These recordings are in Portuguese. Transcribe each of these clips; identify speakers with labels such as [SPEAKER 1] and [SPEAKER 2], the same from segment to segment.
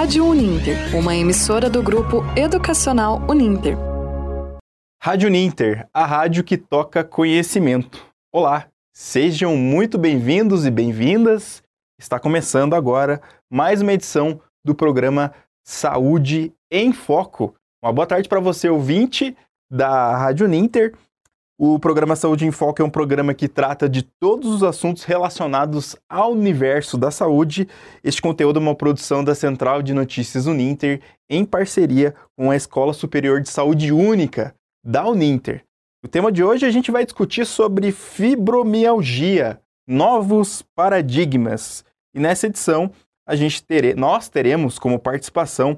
[SPEAKER 1] Rádio Uninter, uma emissora do grupo educacional Uninter.
[SPEAKER 2] Rádio Uninter, a rádio que toca conhecimento. Olá, sejam muito bem-vindos e bem-vindas. Está começando agora mais uma edição do programa Saúde em Foco. Uma boa tarde para você, ouvinte da Rádio Uninter. O programa Saúde em Foco é um programa que trata de todos os assuntos relacionados ao universo da saúde. Este conteúdo é uma produção da Central de Notícias Uninter em parceria com a Escola Superior de Saúde Única da Uninter. O tema de hoje a gente vai discutir sobre fibromialgia, novos paradigmas. E nessa edição a gente tere, nós teremos como participação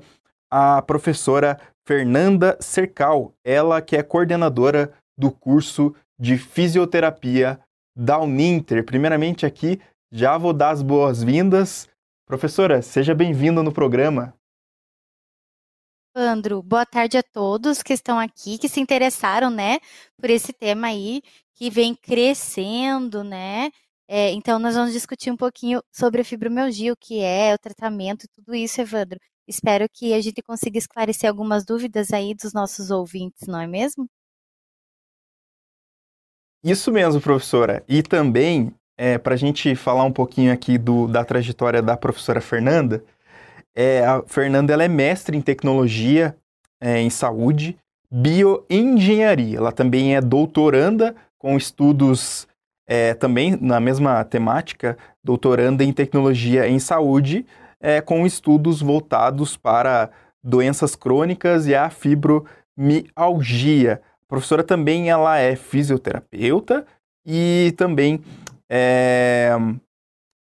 [SPEAKER 2] a professora Fernanda Cercal, ela que é coordenadora do curso de fisioterapia da Uninter. Primeiramente aqui, já vou dar as boas-vindas. Professora, seja bem-vinda no programa.
[SPEAKER 3] Andro, boa tarde a todos que estão aqui, que se interessaram, né, por esse tema aí, que vem crescendo, né? É, então, nós vamos discutir um pouquinho sobre a fibromialgia, o que é, o tratamento, tudo isso, Evandro. Espero que a gente consiga esclarecer algumas dúvidas aí dos nossos ouvintes, não é mesmo?
[SPEAKER 2] Isso mesmo, professora. E também, é, para a gente falar um pouquinho aqui do, da trajetória da professora Fernanda, é, a Fernanda ela é mestre em tecnologia é, em saúde, bioengenharia. Ela também é doutoranda com estudos é, também na mesma temática, doutoranda em tecnologia em saúde, é, com estudos voltados para doenças crônicas e a fibromialgia professora também ela é fisioterapeuta e também é,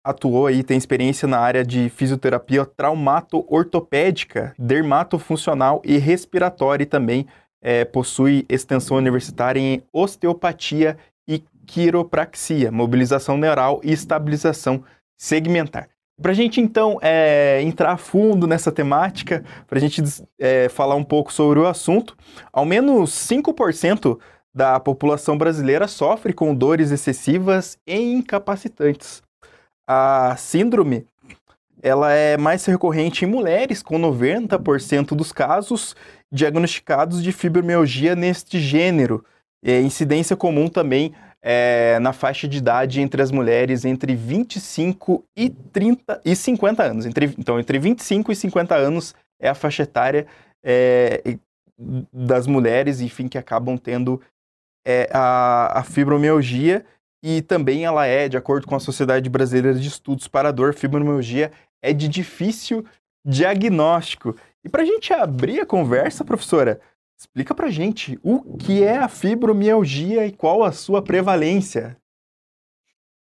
[SPEAKER 2] atuou aí, tem experiência na área de fisioterapia traumato-ortopédica, dermatofuncional e respiratória e também é, possui extensão universitária em osteopatia e quiropraxia, mobilização neural e estabilização segmentar. Para a gente então é, entrar a fundo nessa temática, para a gente é, falar um pouco sobre o assunto, ao menos 5% da população brasileira sofre com dores excessivas e incapacitantes. A síndrome ela é mais recorrente em mulheres, com 90% dos casos diagnosticados de fibromialgia neste gênero. É, incidência comum também é, na faixa de idade entre as mulheres entre 25 e 30 e 50 anos. Entre, então, entre 25 e 50 anos é a faixa etária é, das mulheres, enfim, que acabam tendo é, a, a fibromialgia e também ela é, de acordo com a Sociedade Brasileira de Estudos para a Dor, fibromialgia é de difícil diagnóstico. E para a gente abrir a conversa, professora, Explica pra gente o que é a fibromialgia e qual a sua prevalência.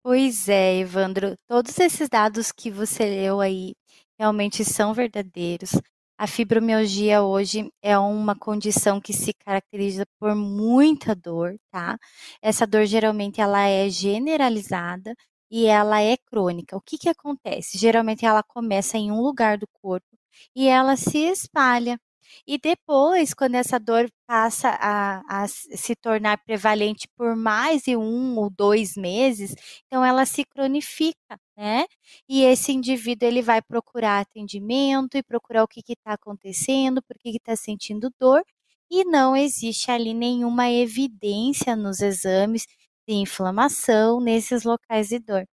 [SPEAKER 3] Pois é, Evandro, todos esses dados que você leu aí realmente são verdadeiros. A fibromialgia hoje é uma condição que se caracteriza por muita dor, tá? Essa dor geralmente ela é generalizada e ela é crônica. O que que acontece? Geralmente ela começa em um lugar do corpo e ela se espalha e depois, quando essa dor passa a, a se tornar prevalente por mais de um ou dois meses, então ela se cronifica, né? E esse indivíduo ele vai procurar atendimento e procurar o que está acontecendo, por que está sentindo dor, e não existe ali nenhuma evidência nos exames de inflamação nesses locais de dor.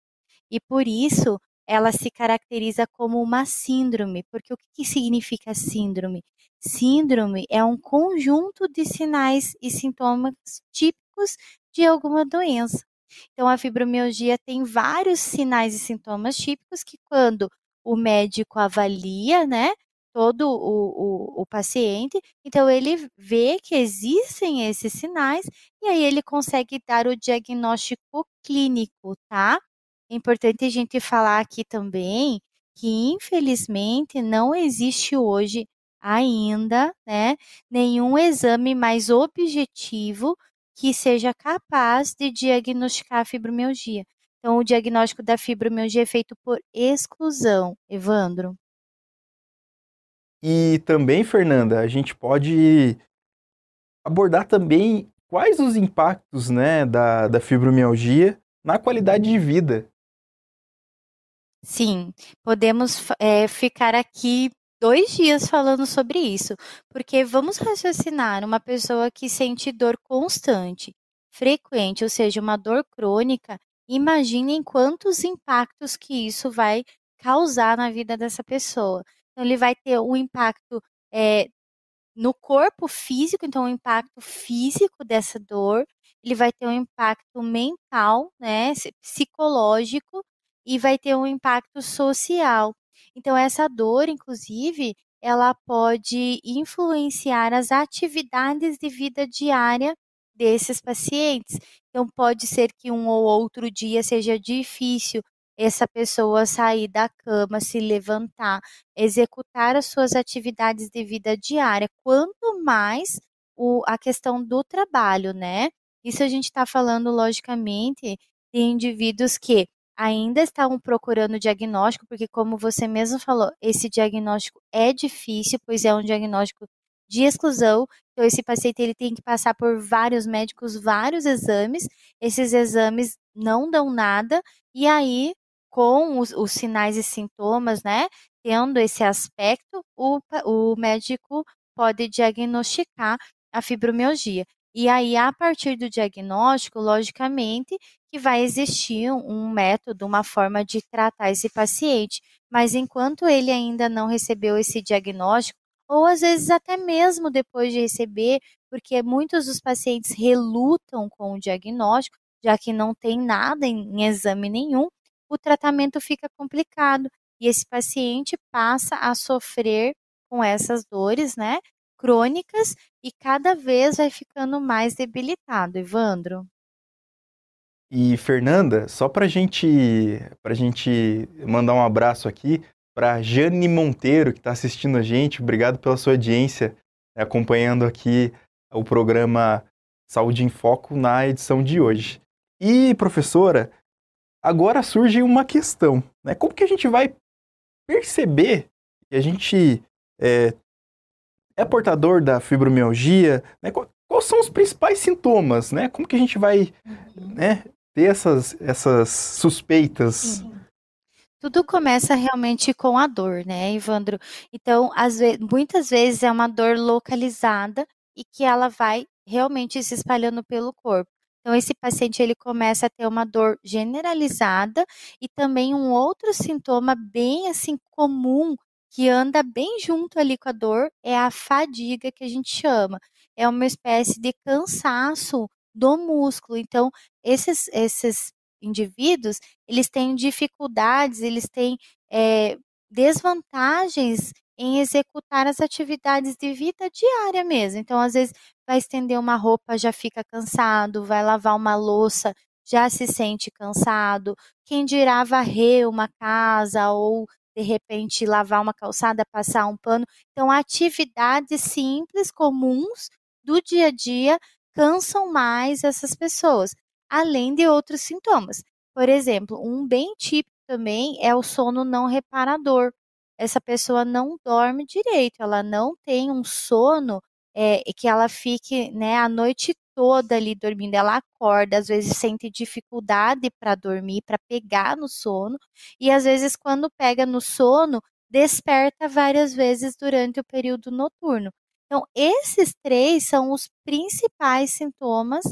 [SPEAKER 3] E por isso ela se caracteriza como uma síndrome, porque o que significa síndrome? Síndrome é um conjunto de sinais e sintomas típicos de alguma doença. Então, a fibromialgia tem vários sinais e sintomas típicos que, quando o médico avalia, né, todo o, o, o, paciente, então ele vê que existem esses sinais e aí ele consegue dar o diagnóstico clínico, tá? É importante a gente falar aqui também que, infelizmente, não existe hoje ainda, né, nenhum exame mais objetivo que seja capaz de diagnosticar a fibromialgia. Então, o diagnóstico da fibromialgia é feito por exclusão, Evandro.
[SPEAKER 2] E também, Fernanda, a gente pode abordar também quais os impactos né, da, da fibromialgia na qualidade de vida.
[SPEAKER 3] Sim, podemos é, ficar aqui dois dias falando sobre isso, porque vamos raciocinar uma pessoa que sente dor constante, frequente, ou seja, uma dor crônica, imaginem quantos impactos que isso vai causar na vida dessa pessoa. Então, ele vai ter um impacto é, no corpo físico, então, o um impacto físico dessa dor, ele vai ter um impacto mental, né, psicológico, e vai ter um impacto social. Então, essa dor, inclusive, ela pode influenciar as atividades de vida diária desses pacientes. Então, pode ser que um ou outro dia seja difícil essa pessoa sair da cama, se levantar, executar as suas atividades de vida diária. Quanto mais o, a questão do trabalho, né? Isso a gente está falando, logicamente, de indivíduos que ainda estão procurando diagnóstico, porque, como você mesmo falou, esse diagnóstico é difícil, pois é um diagnóstico de exclusão. Então, esse paciente ele tem que passar por vários médicos, vários exames. Esses exames não dão nada, e aí, com os, os sinais e sintomas, né, tendo esse aspecto, o, o médico pode diagnosticar a fibromialgia. E aí, a partir do diagnóstico, logicamente, que vai existir um método, uma forma de tratar esse paciente. Mas enquanto ele ainda não recebeu esse diagnóstico, ou às vezes até mesmo depois de receber, porque muitos dos pacientes relutam com o diagnóstico, já que não tem nada em, em exame nenhum, o tratamento fica complicado e esse paciente passa a sofrer com essas dores, né, crônicas e cada vez vai ficando mais debilitado, Evandro.
[SPEAKER 2] E Fernanda, só para gente, a gente mandar um abraço aqui para Jane Monteiro, que está assistindo a gente, obrigado pela sua audiência, né, acompanhando aqui o programa Saúde em Foco na edição de hoje. E, professora, agora surge uma questão, né? Como que a gente vai perceber que a gente é, é portador da fibromialgia, né? Quais são os principais sintomas, né? Como que a gente vai uhum. né, ter essas, essas suspeitas?
[SPEAKER 3] Uhum. Tudo começa realmente com a dor, né, Ivandro? Então, vezes, muitas vezes é uma dor localizada e que ela vai realmente se espalhando pelo corpo. Então, esse paciente ele começa a ter uma dor generalizada e também um outro sintoma bem assim comum que anda bem junto ali com a dor é a fadiga que a gente chama. É uma espécie de cansaço do músculo. Então, esses, esses indivíduos, eles têm dificuldades, eles têm é, desvantagens em executar as atividades de vida diária mesmo. Então, às vezes, vai estender uma roupa, já fica cansado, vai lavar uma louça, já se sente cansado. Quem dirá varrer uma casa ou de repente lavar uma calçada, passar um pano. Então, atividades simples, comuns do dia a dia cansam mais essas pessoas, além de outros sintomas. Por exemplo, um bem típico também é o sono não reparador. Essa pessoa não dorme direito, ela não tem um sono é, que ela fique né, a noite toda ali dormindo, ela acorda, às vezes sente dificuldade para dormir, para pegar no sono, e às vezes quando pega no sono, desperta várias vezes durante o período noturno. Então, esses três são os principais sintomas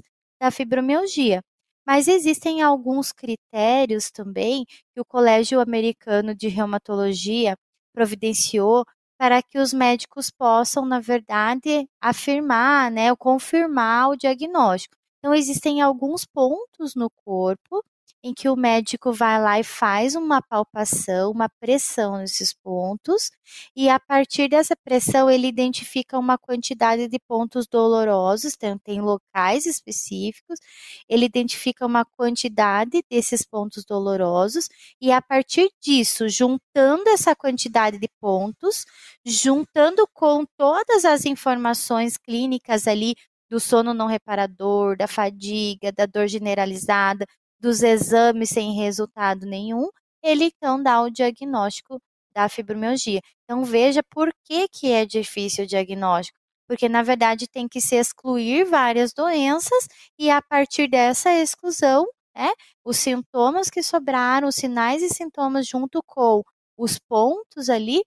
[SPEAKER 3] da fibromialgia. Mas existem alguns critérios também que o Colégio Americano de Reumatologia providenciou para que os médicos possam, na verdade, afirmar, né, ou confirmar o diagnóstico. Então, existem alguns pontos no corpo em que o médico vai lá e faz uma palpação, uma pressão nesses pontos, e a partir dessa pressão ele identifica uma quantidade de pontos dolorosos, então tem locais específicos, ele identifica uma quantidade desses pontos dolorosos, e a partir disso, juntando essa quantidade de pontos, juntando com todas as informações clínicas ali do sono não reparador, da fadiga, da dor generalizada, dos exames sem resultado nenhum, ele então dá o diagnóstico da fibromialgia. Então veja por que, que é difícil o diagnóstico. Porque, na verdade, tem que se excluir várias doenças e a partir dessa exclusão, né, os sintomas que sobraram, os sinais e sintomas junto com os pontos ali,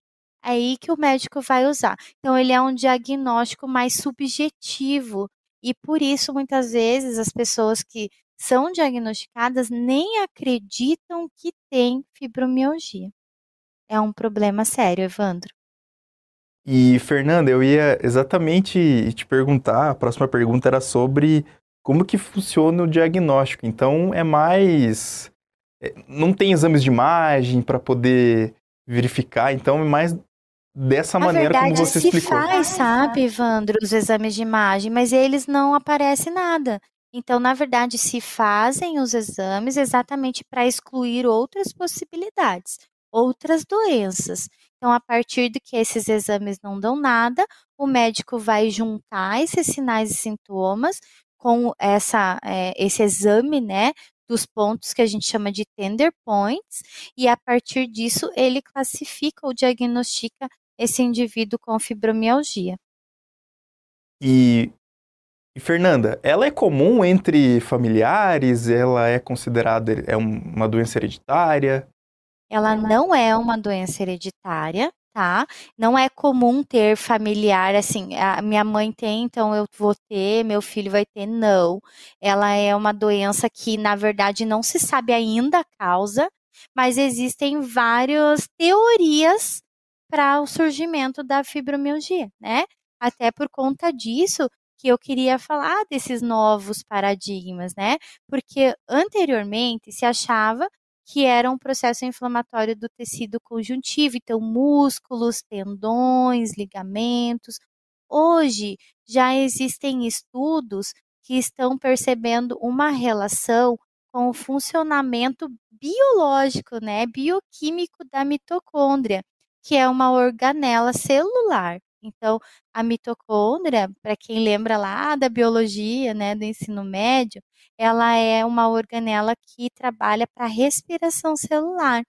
[SPEAKER 3] é aí que o médico vai usar. Então, ele é um diagnóstico mais subjetivo e por isso, muitas vezes, as pessoas que são diagnosticadas nem acreditam que têm fibromialgia. É um problema sério, Evandro.
[SPEAKER 2] E, Fernanda, eu ia exatamente te perguntar, a próxima pergunta era sobre como que funciona o diagnóstico. Então, é mais... É, não tem exames de imagem para poder verificar, então é mais dessa Na maneira verdade, como você
[SPEAKER 3] se
[SPEAKER 2] explicou.
[SPEAKER 3] faz, sabe, Evandro, os exames de imagem, mas eles não aparecem nada. Então, na verdade, se fazem os exames exatamente para excluir outras possibilidades, outras doenças. Então, a partir de que esses exames não dão nada, o médico vai juntar esses sinais e sintomas com essa, é, esse exame, né, dos pontos que a gente chama de tender points, e a partir disso ele classifica ou diagnostica esse indivíduo com fibromialgia.
[SPEAKER 2] E, e, Fernanda, ela é comum entre familiares? Ela é considerada é uma doença hereditária?
[SPEAKER 3] Ela não é uma doença hereditária, tá? Não é comum ter familiar assim, a minha mãe tem, então eu vou ter, meu filho vai ter, não. Ela é uma doença que, na verdade, não se sabe ainda a causa, mas existem várias teorias para o surgimento da fibromialgia, né? Até por conta disso que eu queria falar desses novos paradigmas, né? Porque anteriormente se achava que era um processo inflamatório do tecido conjuntivo, então músculos, tendões, ligamentos. Hoje já existem estudos que estão percebendo uma relação com o funcionamento biológico, né, bioquímico da mitocôndria que é uma organela celular. Então, a mitocôndria, para quem lembra lá da biologia, né, do ensino médio, ela é uma organela que trabalha para respiração celular.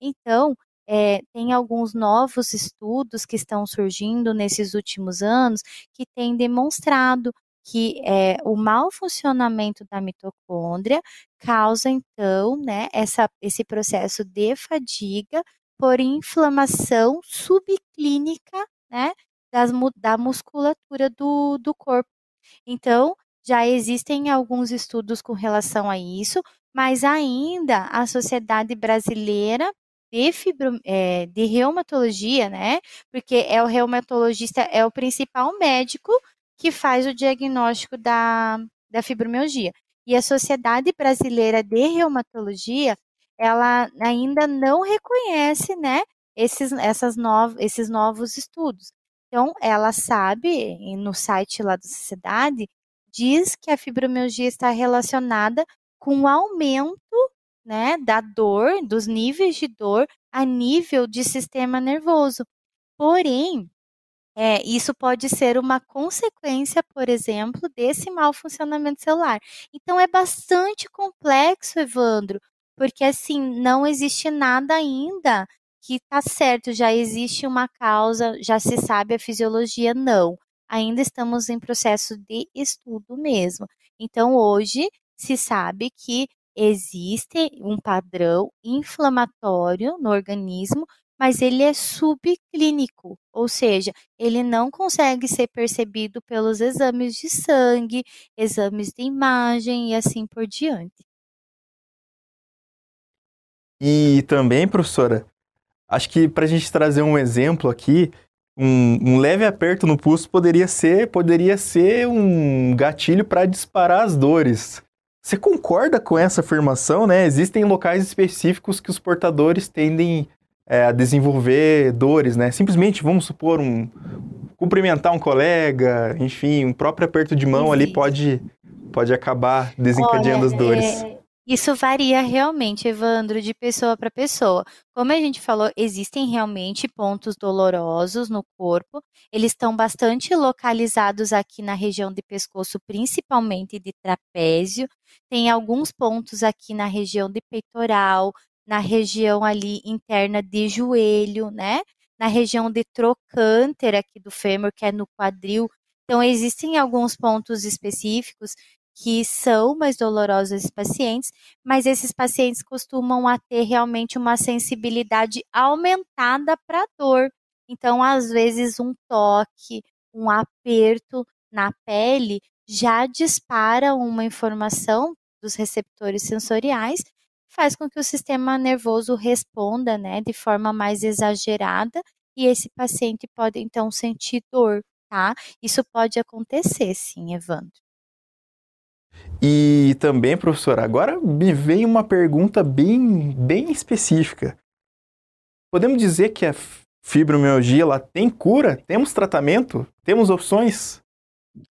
[SPEAKER 3] Então, é, tem alguns novos estudos que estão surgindo nesses últimos anos que têm demonstrado que é, o mau funcionamento da mitocôndria causa, então, né, essa, esse processo de fadiga por inflamação subclínica, né, das, da musculatura do, do corpo. Então, já existem alguns estudos com relação a isso, mas ainda a Sociedade Brasileira de, fibro, é, de Reumatologia, né, porque é o reumatologista, é o principal médico que faz o diagnóstico da, da fibromialgia. E a Sociedade Brasileira de Reumatologia ela ainda não reconhece, né, esses, essas novos, esses novos estudos. Então, ela sabe, no site lá da sociedade, diz que a fibromialgia está relacionada com o aumento né, da dor, dos níveis de dor a nível de sistema nervoso. Porém, é, isso pode ser uma consequência, por exemplo, desse mau funcionamento celular. Então, é bastante complexo, Evandro, porque assim, não existe nada ainda que está certo, já existe uma causa, já se sabe a fisiologia, não. Ainda estamos em processo de estudo mesmo. Então, hoje se sabe que existe um padrão inflamatório no organismo, mas ele é subclínico, ou seja, ele não consegue ser percebido pelos exames de sangue, exames de imagem e assim por diante.
[SPEAKER 2] E também, professora, acho que para a gente trazer um exemplo aqui, um, um, leve aperto no pulso poderia ser, poderia ser um gatilho para disparar as dores. Você concorda com essa afirmação, né? Existem locais específicos que os portadores tendem é, a desenvolver dores, né? Simplesmente, vamos supor, um cumprimentar um colega, enfim, um próprio aperto de mão ali pode, pode acabar desencadeando Olha, as dores. É
[SPEAKER 3] isso varia realmente, Evandro, de pessoa para pessoa. Como a gente falou, existem realmente pontos dolorosos no corpo. Eles estão bastante localizados aqui na região de pescoço, principalmente de trapézio. Tem alguns pontos aqui na região de peitoral, na região ali interna de joelho, né? Na região de trocânter aqui do fêmur, que é no quadril. Então, existem alguns pontos específicos que são mais dolorosos esses pacientes, mas esses pacientes costumam a ter realmente uma sensibilidade aumentada para dor. Então, às vezes, um toque, um aperto na pele já dispara uma informação dos receptores sensoriais, faz com que o sistema nervoso responda, né, de forma mais exagerada e esse paciente pode então sentir dor, tá? Isso pode acontecer, sim, Evandro.
[SPEAKER 2] E também, professor, agora me vem uma pergunta bem, bem específica. Podemos dizer que a fibromialgia ela tem cura? Temos tratamento? Temos opções?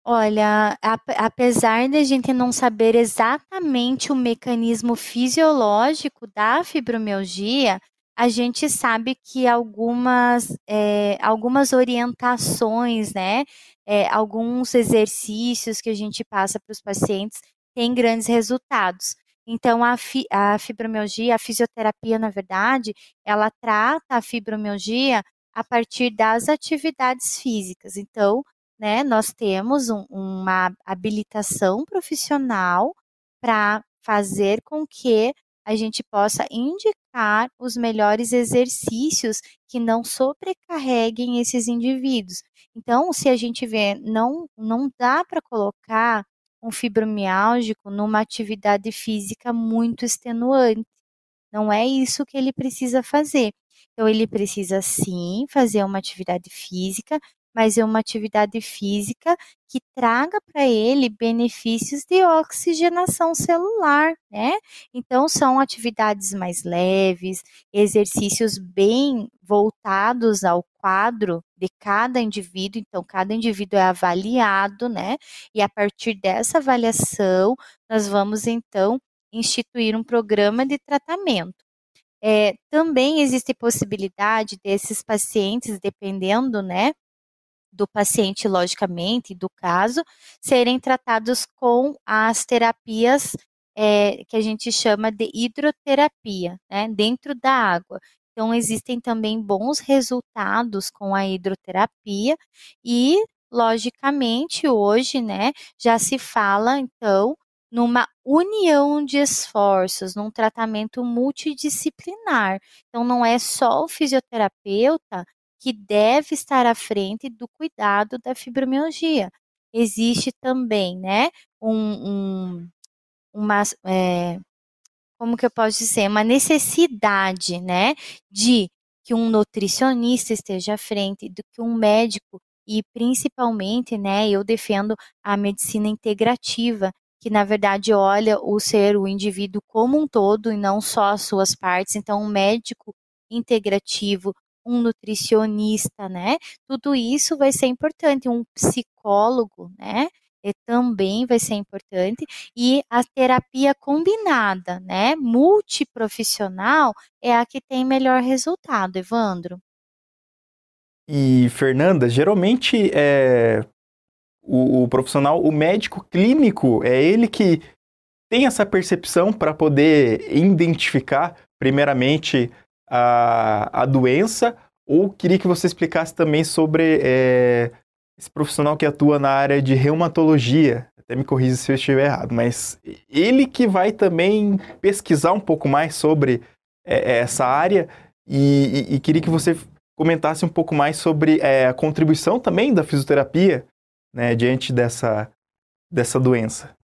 [SPEAKER 3] Olha, apesar de a gente não saber exatamente o mecanismo fisiológico da fibromialgia, a gente sabe que algumas, é, algumas orientações, né, é, alguns exercícios que a gente passa para os pacientes têm grandes resultados. Então, a, fi, a fibromialgia, a fisioterapia, na verdade, ela trata a fibromialgia a partir das atividades físicas. Então, né, nós temos um, uma habilitação profissional para fazer com que a gente possa indicar os melhores exercícios que não sobrecarreguem esses indivíduos. Então, se a gente vê, não, não dá para colocar um fibromialgico numa atividade física muito extenuante. Não é isso que ele precisa fazer. Então, ele precisa sim fazer uma atividade física, mas é uma atividade física que traga para ele benefícios de oxigenação celular, né? Então são atividades mais leves, exercícios bem voltados ao quadro de cada indivíduo, então cada indivíduo é avaliado, né? E a partir dessa avaliação, nós vamos então instituir um programa de tratamento. É, também existe possibilidade desses pacientes, dependendo, né, do paciente, logicamente, do caso, serem tratados com as terapias é, que a gente chama de hidroterapia, né, dentro da água. Então, existem também bons resultados com a hidroterapia e, logicamente, hoje, né, já se fala, então, numa união de esforços, num tratamento multidisciplinar. Então, não é só o fisioterapeuta que deve estar à frente do cuidado da fibromialgia. Existe também, né, um, um uma, é, como que eu posso dizer, uma necessidade, né, de que um nutricionista esteja à frente, do que um médico e principalmente, né, eu defendo a medicina integrativa, que na verdade olha o ser, o indivíduo como um todo e não só as suas partes. Então, um médico integrativo, um nutricionista, né? Tudo isso vai ser importante, um psicólogo, né? Também vai ser importante e a terapia combinada, né? Multiprofissional é a que tem melhor resultado, Evandro.
[SPEAKER 2] E Fernanda, geralmente é o, o profissional, o médico clínico, é ele que tem essa percepção para poder identificar, primeiramente, a, a doença, ou queria que você explicasse também sobre é, esse profissional que atua na área de reumatologia. Até me corrija se eu estiver errado, mas ele que vai também pesquisar um pouco mais sobre é, essa área e, e, e, queria que você comentasse um pouco mais sobre é, a contribuição também da fisioterapia né, diante dessa, dessa doença.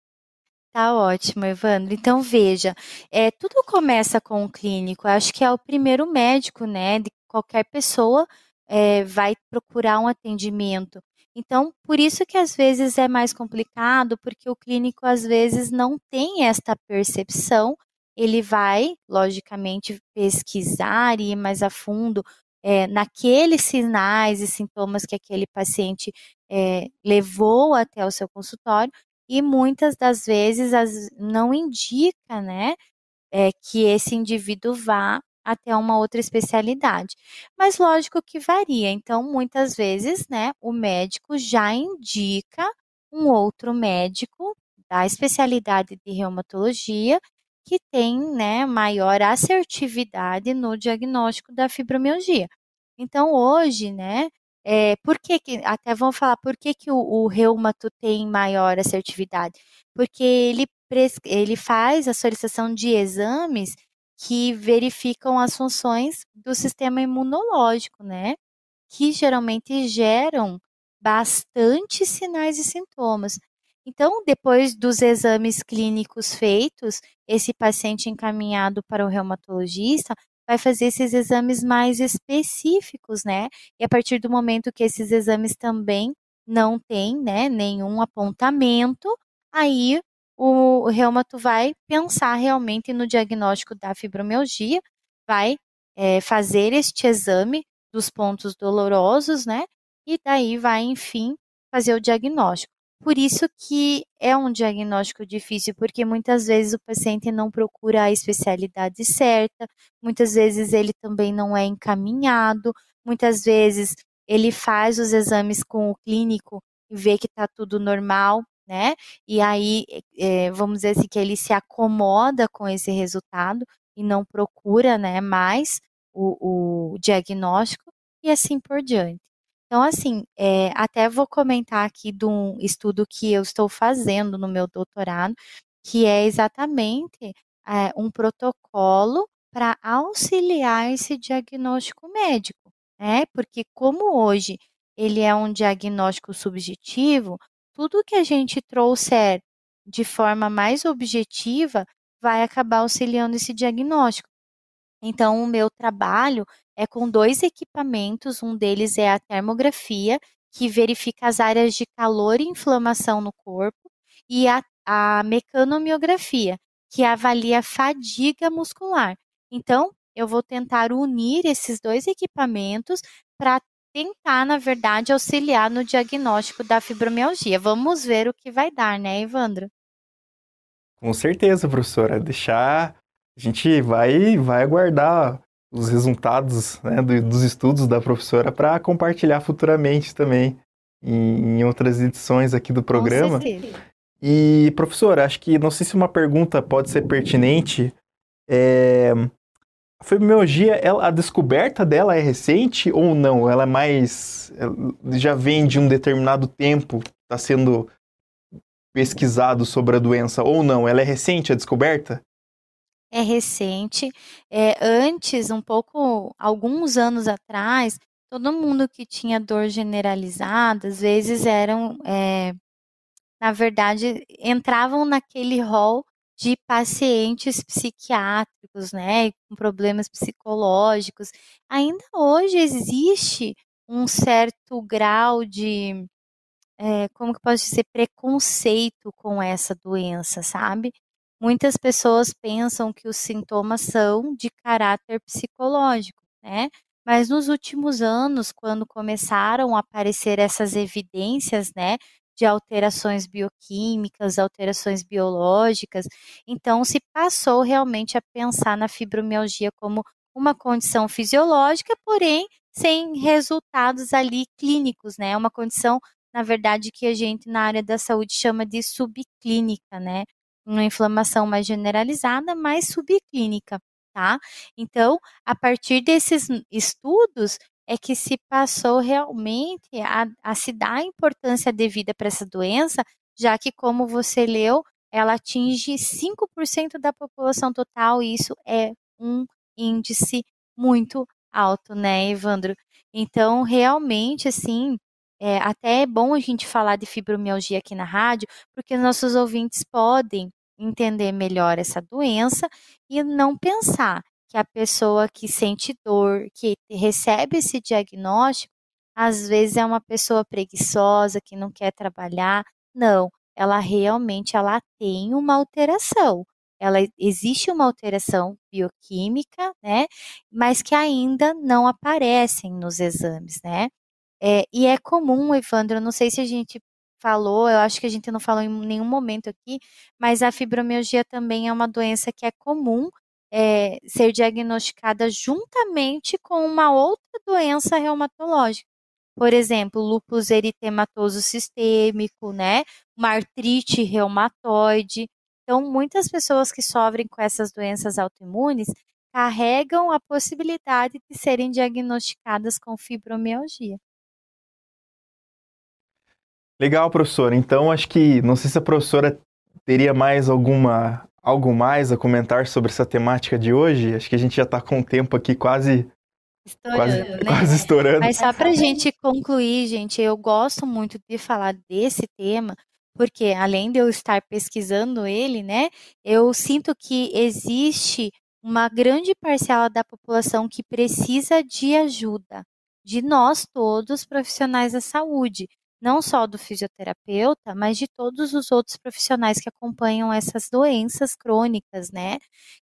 [SPEAKER 3] Tá ótimo, Evandro. Então, veja, é, tudo começa com o clínico. Eu acho que é o primeiro médico, né, de qualquer pessoa é, vai procurar um atendimento. Então, por isso que às vezes é mais complicado, porque o clínico às vezes não tem esta percepção. Ele vai, logicamente, pesquisar e ir mais a fundo é, naqueles sinais e sintomas que aquele paciente é, levou até o seu consultório, e muitas das vezes as, não indica, né, é, que esse indivíduo vá até uma outra especialidade. Mas lógico que varia. Então, muitas vezes, né, o médico já indica um outro médico da especialidade de reumatologia que tem, né, maior assertividade no diagnóstico da fibromialgia. Então, hoje, né, é, por que, que até vamos falar por que, que o, o reumato tem maior assertividade? Porque ele, ele faz a solicitação de exames que verificam as funções do sistema imunológico, né? que geralmente geram bastante sinais e sintomas. Então, depois dos exames clínicos feitos, esse paciente encaminhado para o reumatologista vai fazer esses exames mais específicos, né? E a partir do momento que esses exames também não têm, né, nenhum apontamento, aí o reumato vai pensar realmente no diagnóstico da fibromialgia, vai é, fazer este exame dos pontos dolorosos, né? E daí vai, enfim, fazer o diagnóstico. Por isso que é um diagnóstico difícil, porque muitas vezes o paciente não procura a especialidade certa, muitas vezes ele também não é encaminhado, muitas vezes ele faz os exames com o clínico e vê que está tudo normal, né? E aí, é, vamos dizer assim, que ele se acomoda com esse resultado e não procura, né, mais o, o diagnóstico e assim por diante. Então, assim, é, até vou comentar aqui de um estudo que eu estou fazendo no meu doutorado, que é exatamente é, um protocolo para auxiliar esse diagnóstico médico, né? Porque como hoje ele é um diagnóstico subjetivo, tudo que a gente trouxer de forma mais objetiva vai acabar auxiliando esse diagnóstico. Então, o meu trabalho é com dois equipamentos, um deles é a termografia, que verifica as áreas de calor e inflamação no corpo, e a, a mecanomiografia, que avalia a fadiga muscular. Então, eu vou tentar unir esses dois equipamentos para tentar, na verdade, auxiliar no diagnóstico da fibromialgia. Vamos ver o que vai dar, né, Evandro?
[SPEAKER 2] Com certeza, professora. Deixar a gente vai, vai aguardar os resultados né, do, dos estudos da professora para compartilhar futuramente também em, em, outras edições aqui do programa. E, professora, acho que não sei se uma pergunta pode ser pertinente. É, a fibromialgia, ela, a descoberta dela é recente ou não? Ela é mais. já vem de um determinado tempo, está sendo pesquisado sobre a doença ou não? Ela é recente a descoberta?
[SPEAKER 3] é recente. É, antes, um pouco, alguns anos atrás, todo mundo que tinha dor generalizada, às vezes eram, é, na verdade, entravam naquele rol de pacientes psiquiátricos, né, com problemas psicológicos. Ainda hoje existe um certo grau de, é, como que posso dizer, preconceito com essa doença, sabe? muitas pessoas pensam que os sintomas são de caráter psicológico, né? Mas nos últimos anos, quando começaram a aparecer essas evidências, né, de alterações bioquímicas, alterações biológicas, então se passou realmente a pensar na fibromialgia como uma condição fisiológica, porém sem resultados ali clínicos, né? Uma condição, na verdade, que a gente na área da saúde chama de subclínica, né? uma inflamação mais generalizada, mais subclínica, tá? Então, a partir desses estudos, é que se passou realmente a, a se dar importância devida para essa doença, já que, como você leu, ela atinge 5% da população total, e isso é um índice muito alto, né, Evandro? Então, realmente, assim, é, até é bom a gente falar de fibromialgia aqui na rádio, porque nossos ouvintes podem entender melhor essa doença e não pensar que a pessoa que sente dor, que recebe esse diagnóstico, às vezes é uma pessoa preguiçosa, que não quer trabalhar. Não, ela realmente ela tem uma alteração. Ela existe uma alteração bioquímica, né? Mas que ainda não aparecem nos exames, né? É, e é comum, Evandro, não sei se a gente falou, eu acho que a gente não falou em nenhum momento aqui, mas a fibromialgia também é uma doença que é comum é, ser diagnosticada juntamente com uma outra doença reumatológica. Por exemplo, lúpus eritematoso sistêmico, né? Uma artrite reumatoide. Então, muitas pessoas que sofrem com essas doenças autoimunes carregam a possibilidade de serem diagnosticadas com fibromialgia.
[SPEAKER 2] Legal, professora. Então, acho que não sei se a professora teria mais alguma algo mais a comentar sobre essa temática de hoje. Acho que a gente já está com o tempo aqui quase
[SPEAKER 3] Estourando,
[SPEAKER 2] quase,
[SPEAKER 3] né?
[SPEAKER 2] quase estourando.
[SPEAKER 3] Mas só para a gente concluir, gente, eu gosto muito de falar desse tema, porque além de eu estar pesquisando ele, né, eu sinto que existe uma grande parcela da população que precisa de ajuda, de nós todos profissionais da saúde, não só do fisioterapeuta, mas de todos os outros profissionais que acompanham essas doenças crônicas, né?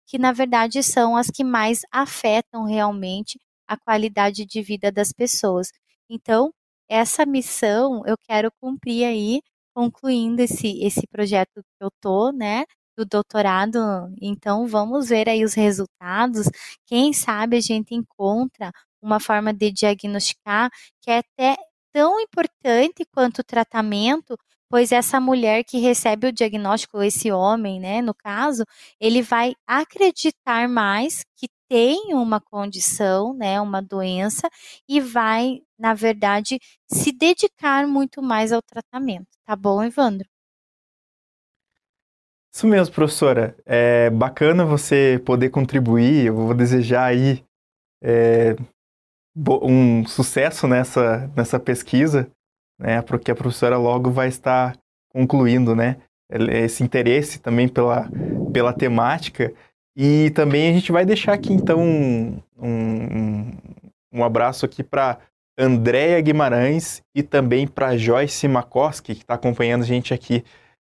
[SPEAKER 3] Que na verdade são as que mais afetam realmente a qualidade de vida das pessoas. Então, essa missão eu quero cumprir aí, concluindo esse, esse projeto que eu tô, né? Do doutorado. Então, vamos ver aí os resultados. Quem sabe a gente encontra uma forma de diagnosticar que é até tão importante quanto o tratamento, pois essa mulher que recebe o diagnóstico, esse homem, né, no caso, ele vai acreditar mais que tem uma condição, né, uma doença, e vai, na verdade, se dedicar muito mais ao tratamento. Tá bom, Evandro?
[SPEAKER 2] Isso mesmo, professora. É bacana você poder contribuir. Eu vou desejar aí é, um sucesso nessa, nessa pesquisa, né? Porque a professora logo vai estar concluindo, né? Esse interesse também pela, pela temática. E também a gente vai deixar aqui, então, um, um, um abraço aqui para Andréia Guimarães e também para Joyce Makoski, que está acompanhando a gente aqui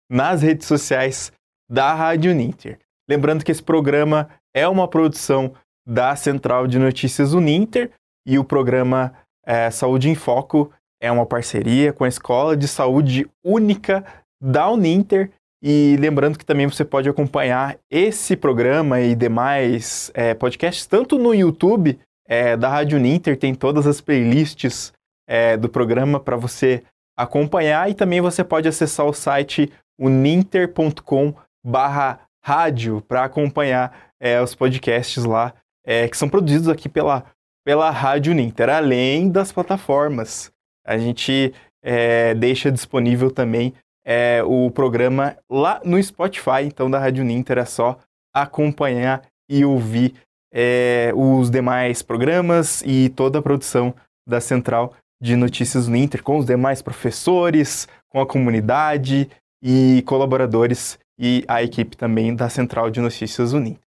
[SPEAKER 2] nas redes sociais da Rádio Ninter. Lembrando que esse programa é uma produção da Central de Notícias Uninter e o programa é, Saúde em Foco é uma parceria com a Escola de Saúde Única da Uninter. E lembrando que também você pode acompanhar esse programa e demais é, podcasts, tanto no YouTube é, da Rádio Ninter, tem todas as playlists é, do programa para você acompanhar, e também você pode acessar o site uninter.com barra rádio para acompanhar é, os podcasts lá, é, que são produzidos aqui pela, pela Rádio Ninter, além das plataformas. A gente é, deixa disponível também é, o programa lá no Spotify, então da Rádio Ninter é só acompanhar e ouvir é, os demais programas e toda a produção da Central de Notícias do Ninter, com os demais professores, com a comunidade e colaboradores e a equipe também da Central de Notícias Ninter.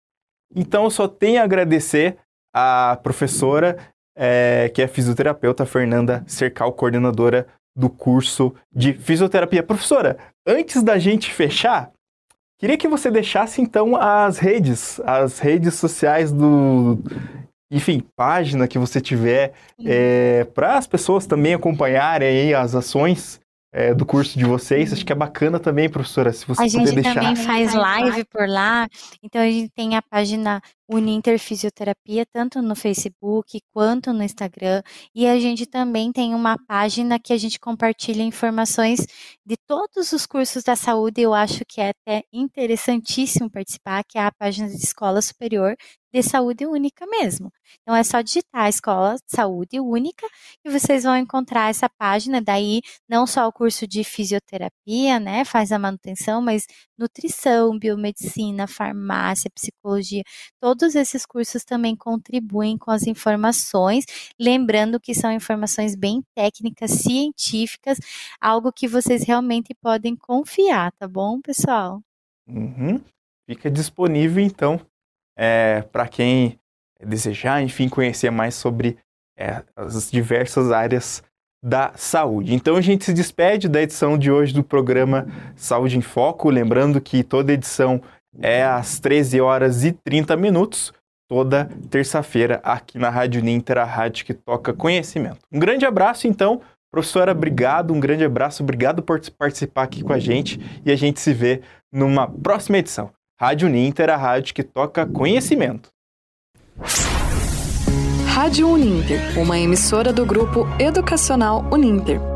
[SPEAKER 2] Então, só tenho a agradecer a professora, é, que é fisioterapeuta Fernanda Cercal, coordenadora do curso de fisioterapia. Professora, antes da gente fechar, queria que você deixasse então as redes, as redes sociais do. Enfim, página que você tiver, é, para as pessoas também acompanharem as ações é, do curso de vocês. Acho que é bacana também, professora, se você
[SPEAKER 3] a
[SPEAKER 2] puder
[SPEAKER 3] gente
[SPEAKER 2] deixar.
[SPEAKER 3] também faz live por lá, então a gente tem a página Uninter Fisioterapia, tanto no Facebook quanto no Instagram, e a gente também tem uma página que a gente compartilha informações de todos os cursos da saúde, eu acho que é até interessantíssimo participar, que é a página de Escola Superior de Saúde Única mesmo. Então é só digitar Escola de Saúde Única e vocês vão encontrar essa página, daí não só o curso de fisioterapia, né, faz a manutenção, mas nutrição, biomedicina, farmácia, psicologia, todos esses cursos também contribuem com as informações, lembrando que são informações bem técnicas, científicas, algo que vocês realmente podem confiar, tá bom, pessoal?
[SPEAKER 2] Uhum. Fica disponível então é, para quem desejar, enfim, conhecer mais sobre é, as diversas áreas da saúde. Então a gente se despede da edição de hoje do programa Saúde em Foco, lembrando que toda edição é às 13 horas e 30 minutos, toda terça-feira aqui na Rádio Ninter, a rádio que toca conhecimento. Um grande abraço então, professora, obrigado, um grande abraço, obrigado por participar aqui com a gente e a gente se vê numa próxima edição. Rádio Ninter, a rádio que toca conhecimento.
[SPEAKER 1] Rádio Uninter, uma emissora do grupo educacional Uninter.